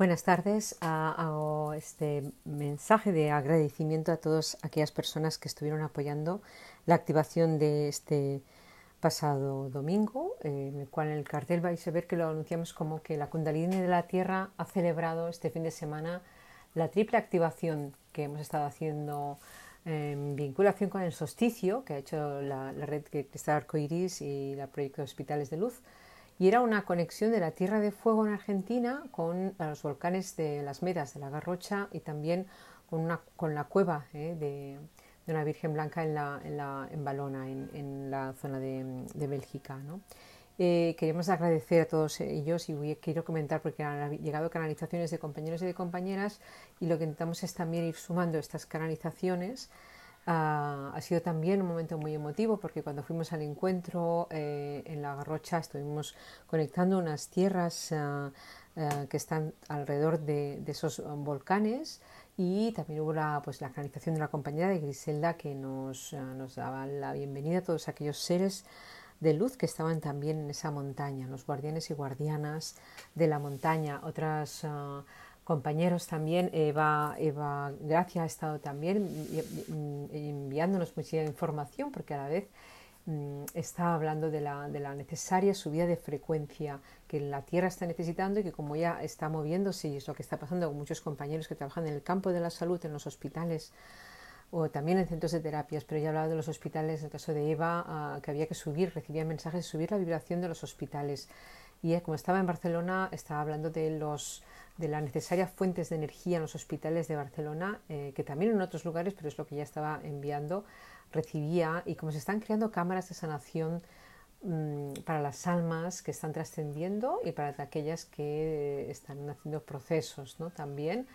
Buenas tardes. Ah, hago este mensaje de agradecimiento a todas aquellas personas que estuvieron apoyando la activación de este pasado domingo, en el cual en el cartel vais a ver que lo anunciamos como que la Kundalini de la Tierra ha celebrado este fin de semana la triple activación que hemos estado haciendo en vinculación con el solsticio que ha hecho la, red Cristal Arcoiris y la Proyecto Hospitales de Luz y era una conexión de la Tierra de Fuego en Argentina con los volcanes de las Medas de la Garrocha y también con, una, con la cueva eh, de, una Virgen Blanca en, la, en, la, en Balona, en, la zona de, Bélgica. ¿no? Eh, agradecer a todos ellos y quiero comentar porque han llegado canalizaciones de compañeros y de compañeras y lo que intentamos es también ir sumando estas canalizaciones Ah, ha sido también un momento muy emotivo porque cuando fuimos al encuentro eh, en la Garrocha estuvimos conectando unas tierras ah, ah, que están alrededor de, esos volcanes y también hubo la, pues, la canalización de la compañera de Griselda que nos, nos daba la bienvenida a todos aquellos seres de luz que estaban también en esa montaña, los guardianes y guardianas de la montaña, otras compañeros también. Eva, Eva Gracia ha estado también enviándonos mucha información porque a la vez mm, está hablando de la, de la, necesaria subida de frecuencia que la Tierra está necesitando y que como ya está moviéndose y es lo que está pasando con muchos compañeros que trabajan en el campo de la salud, en los hospitales o también en centros de terapias, pero ya he hablado de los hospitales, en el caso de Eva, ah, que había que subir, recibía mensajes de subir la vibración de los hospitales. Y como estaba en Barcelona, estaba hablando de los de las necesarias fuentes de energía en los hospitales de Barcelona, eh, que también en otros lugares, pero es lo que ya estaba enviando, recibía, y como se están creando cámaras de sanación mm, para las almas que están trascendiendo y para aquellas que están haciendo procesos ¿no? también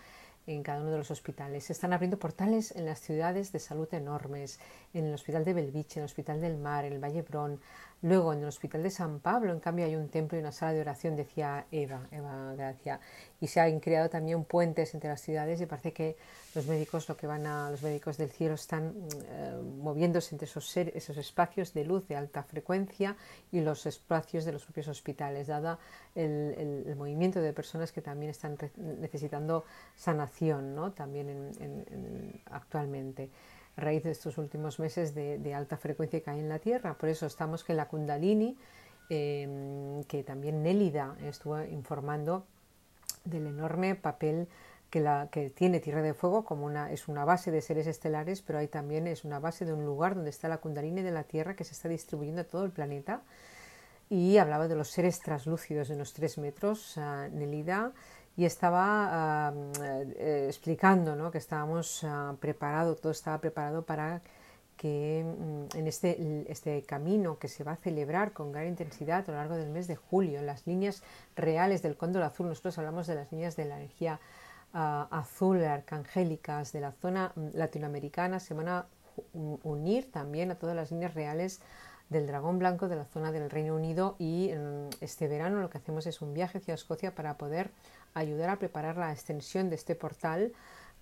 en cada uno de los hospitales. Se están abriendo portales en las ciudades de salud enormes, en el Hospital de Belviche, en el Hospital del Mar, en el Valle Brón, Luego, en el Hospital de San Pablo, en cambio, hay un templo y una sala de oración, decía Eva, Eva Gracia. Y se han creado también puentes entre las ciudades y parece que los médicos, lo que van a los médicos del cielo, están eh, moviéndose entre esos, esos espacios de luz de alta frecuencia y los espacios de los propios hospitales, dada el, movimiento de personas que también están necesitando sanación, ¿no? También actualmente a raíz de estos últimos meses de, alta frecuencia que hay en la Tierra. Por eso estamos que la Kundalini, em, que también Nélida estuvo informando del enorme papel que, la, que tiene Tierra de Fuego como una, es una base de seres estelares, pero ahí también es una base de un lugar donde está la Kundalini de la Tierra que se está distribuyendo a todo el planeta. Y hablaba de los seres translúcidos de unos tres metros, uh, Nelida, y estaba eh, explicando ¿no? que estábamos uh, preparados, todo estaba preparado para que mm, en este, este camino que se va a celebrar con gran intensidad a lo largo del mes de julio, las líneas reales del cóndor azul, nosotros hablamos de las líneas de la energía uh, azul, arcangélicas de la zona mm, latinoamericana, se van a unir también a todas las líneas reales del dragón blanco de la zona del Reino Unido y este verano lo que hacemos es un viaje hacia Escocia para poder ayudar a preparar la extensión de este portal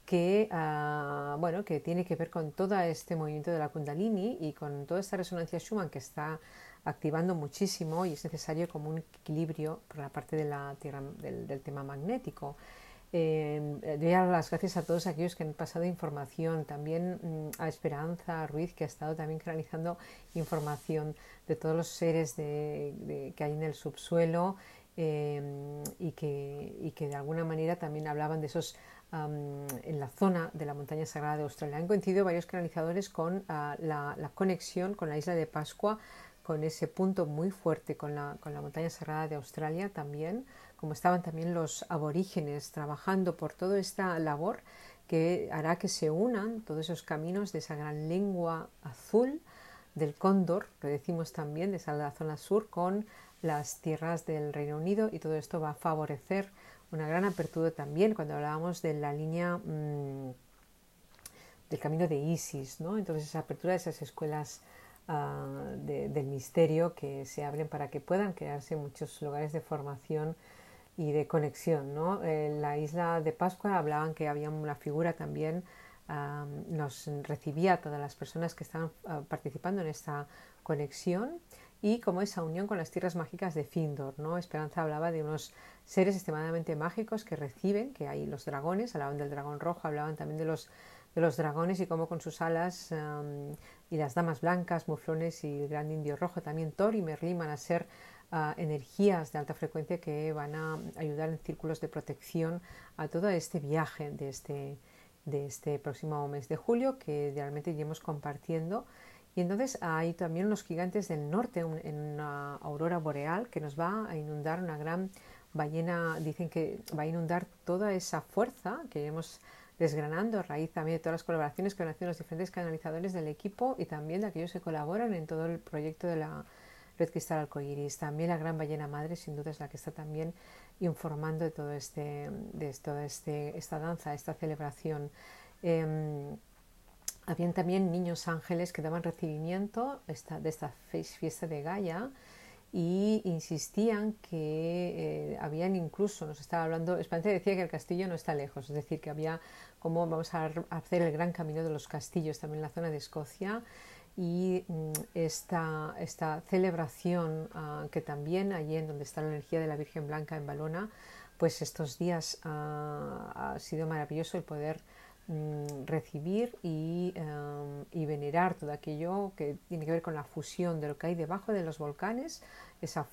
que, ah, bueno, que tiene que ver con todo este movimiento de la Kundalini y con toda esta resonancia Schumann que está activando muchísimo y es necesario como un equilibrio por la parte del, tema magnético. Eh, doy las gracias a todos aquellos que han pasado información, también mm, a Esperanza Ruiz, que ha estado también canalizando información de todos los seres que hay en el subsuelo Em, y, que, y, que, de alguna manera también hablaban de esos en la zona de la montaña sagrada de Australia. Han coincidido varios canalizadores con ah, la, conexión con la isla de Pascua, con ese punto muy fuerte con la, con la montaña sagrada de Australia también, como estaban también los aborígenes trabajando por toda esta labor que hará que se unan todos esos caminos de esa gran lengua azul del cóndor, que decimos también, de esa zona sur, con las tierras del Reino Unido y todo esto va a favorecer una gran apertura también cuando hablábamos de la línea mm, del camino de Isis, ¿no? Entonces esa apertura de esas escuelas ah, del misterio que se abren para que puedan crearse muchos lugares de formación y de conexión, ¿no? En la isla de Pascua hablaban que había una figura también ah, nos recibía a todas las personas que estaban ah, participando en esta conexión y como esa unión con las tierras mágicas de Findor. ¿no? Esperanza hablaba de unos seres extremadamente mágicos que reciben, que hay los dragones, hablaban del dragón rojo, hablaban también de los, de los dragones y cómo con sus alas y las damas blancas, muflones y el gran indio rojo, también Thor y Merlin van a ser ah, energías de alta frecuencia que van a ayudar en círculos de protección a todo este viaje de este, de este próximo mes de julio que realmente iremos compartiendo y entonces hay también unos gigantes del norte en una aurora boreal que nos va a inundar una gran ballena, dicen que va a inundar toda esa fuerza que iremos desgranando a raíz también de todas las colaboraciones que han hecho los diferentes canalizadores del equipo y también de aquellos que colaboran en todo el proyecto de la Red Cristal Arcoiris. También la gran ballena madre, sin duda, es la que está también informando de todo este, de toda este, esta danza, esta celebración. Eh, habían también niños ángeles que daban recibimiento de esta fiesta de Gaia y insistían que eh, habían incluso, nos estaba hablando, Esperanza decía que el castillo no está lejos, es decir, que había como vamos a hacer el gran camino de los castillos también en la zona de Escocia y mm, esta, esta celebración uh, que también allí en donde está la energía de la Virgen Blanca en Balona, pues estos días uh, ha sido maravilloso el poder Mm, recibir y, em, y, venerar todo aquello que tiene que ver con la fusión de lo que hay debajo de los volcanes, esa,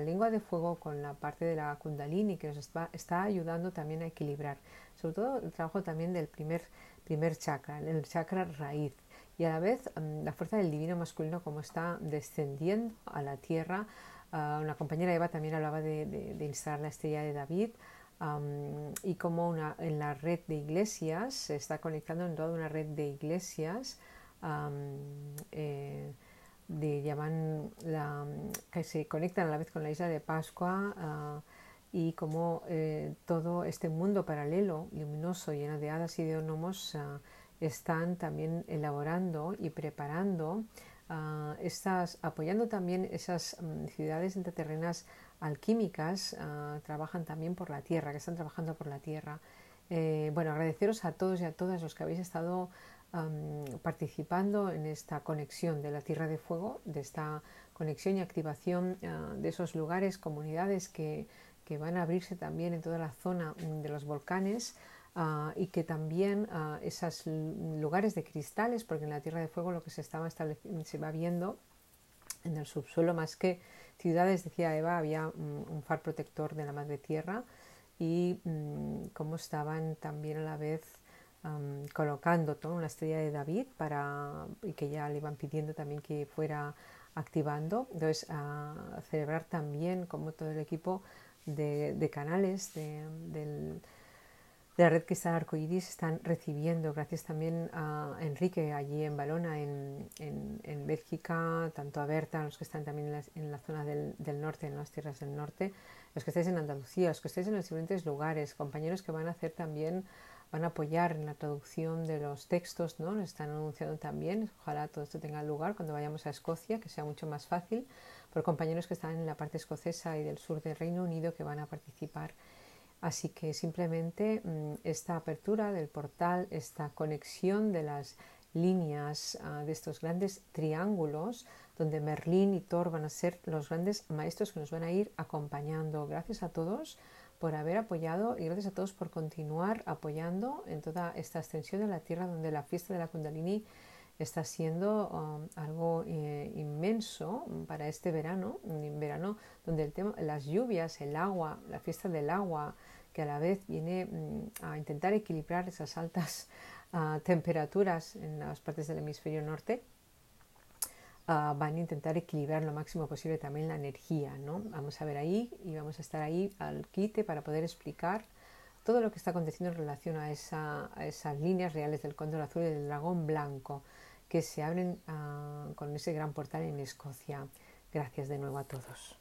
lengua de fuego con la parte de la kundalini que nos está, ayudando también a equilibrar, sobre todo el trabajo también del primer, chakra, el chakra raíz y a la vez em, la fuerza del divino masculino como está descendiendo a la tierra. Uh, una compañera Eva también hablaba de, de, de instalar la estrella de David y como una, en la red de iglesias se está conectando en toda una red de iglesias eh, de, llaman la, que se conectan a la vez con la isla de Pascua ah, y como eh, todo este mundo paralelo, luminoso, lleno de hadas y de gnomos, ah, están también elaborando y preparando uh, estas, apoyando también esas um, ciudades intraterrenas alquímicas uh, trabajan también por la tierra, que están trabajando por la tierra. Eh, bueno, agradeceros a todos y a todas los que habéis estado participando en esta conexión de la Tierra de Fuego, de esta conexión y activación uh, de esos lugares, comunidades que, que, van a abrirse también en toda la zona de los volcanes. Uh, y que también uh, esos lugares de cristales, porque en la Tierra de Fuego lo que se estaba se va viendo en el subsuelo más que ciudades, decía Eva, había un, un far protector de la madre tierra y um, cómo estaban también a la vez um, colocando toda una estrella de David para, y que ya le iban pidiendo también que fuera activando. Entonces, a celebrar también como todo el equipo de, de canales de, del de la red Cristal Arcoiris están recibiendo, gracias también a Enrique allí en Balona, en, en, Bélgica, tanto a Berta, los que están también en la, en la zona del, del, norte, en las tierras del norte, los que estáis en Andalucía, los que estáis en los diferentes lugares, compañeros que van a hacer también, van a apoyar en la traducción de los textos, ¿no? Nos están anunciando también, ojalá todo esto tenga lugar cuando vayamos a Escocia, que sea mucho más fácil, por compañeros que están en la parte escocesa y del sur del Reino Unido que van a participar Así que simplemente mm, esta apertura del portal, esta conexión de las líneas uh, de estos grandes triángulos, donde Merlín y Thor van a ser los grandes maestros que nos van a ir acompañando. Gracias a todos por haber apoyado y gracias a todos por continuar apoyando en toda esta extensión de la Tierra, donde la fiesta de la Kundalini está siendo um, algo eh, inmenso para este verano, un verano donde el tema, las lluvias, el agua, la fiesta del agua, que a la vez viene mm, a intentar equilibrar esas altas uh, temperaturas en las partes del hemisferio norte, uh, van a intentar equilibrar lo máximo posible también la energía. ¿no? Vamos a ver ahí y vamos a estar ahí al quite para poder explicar todo lo que está aconteciendo en relación a, esa, a esas líneas reales del cóndor azul y del dragón blanco que se abren uh, con ese gran portal en Escocia. Gracias de nuevo a todos.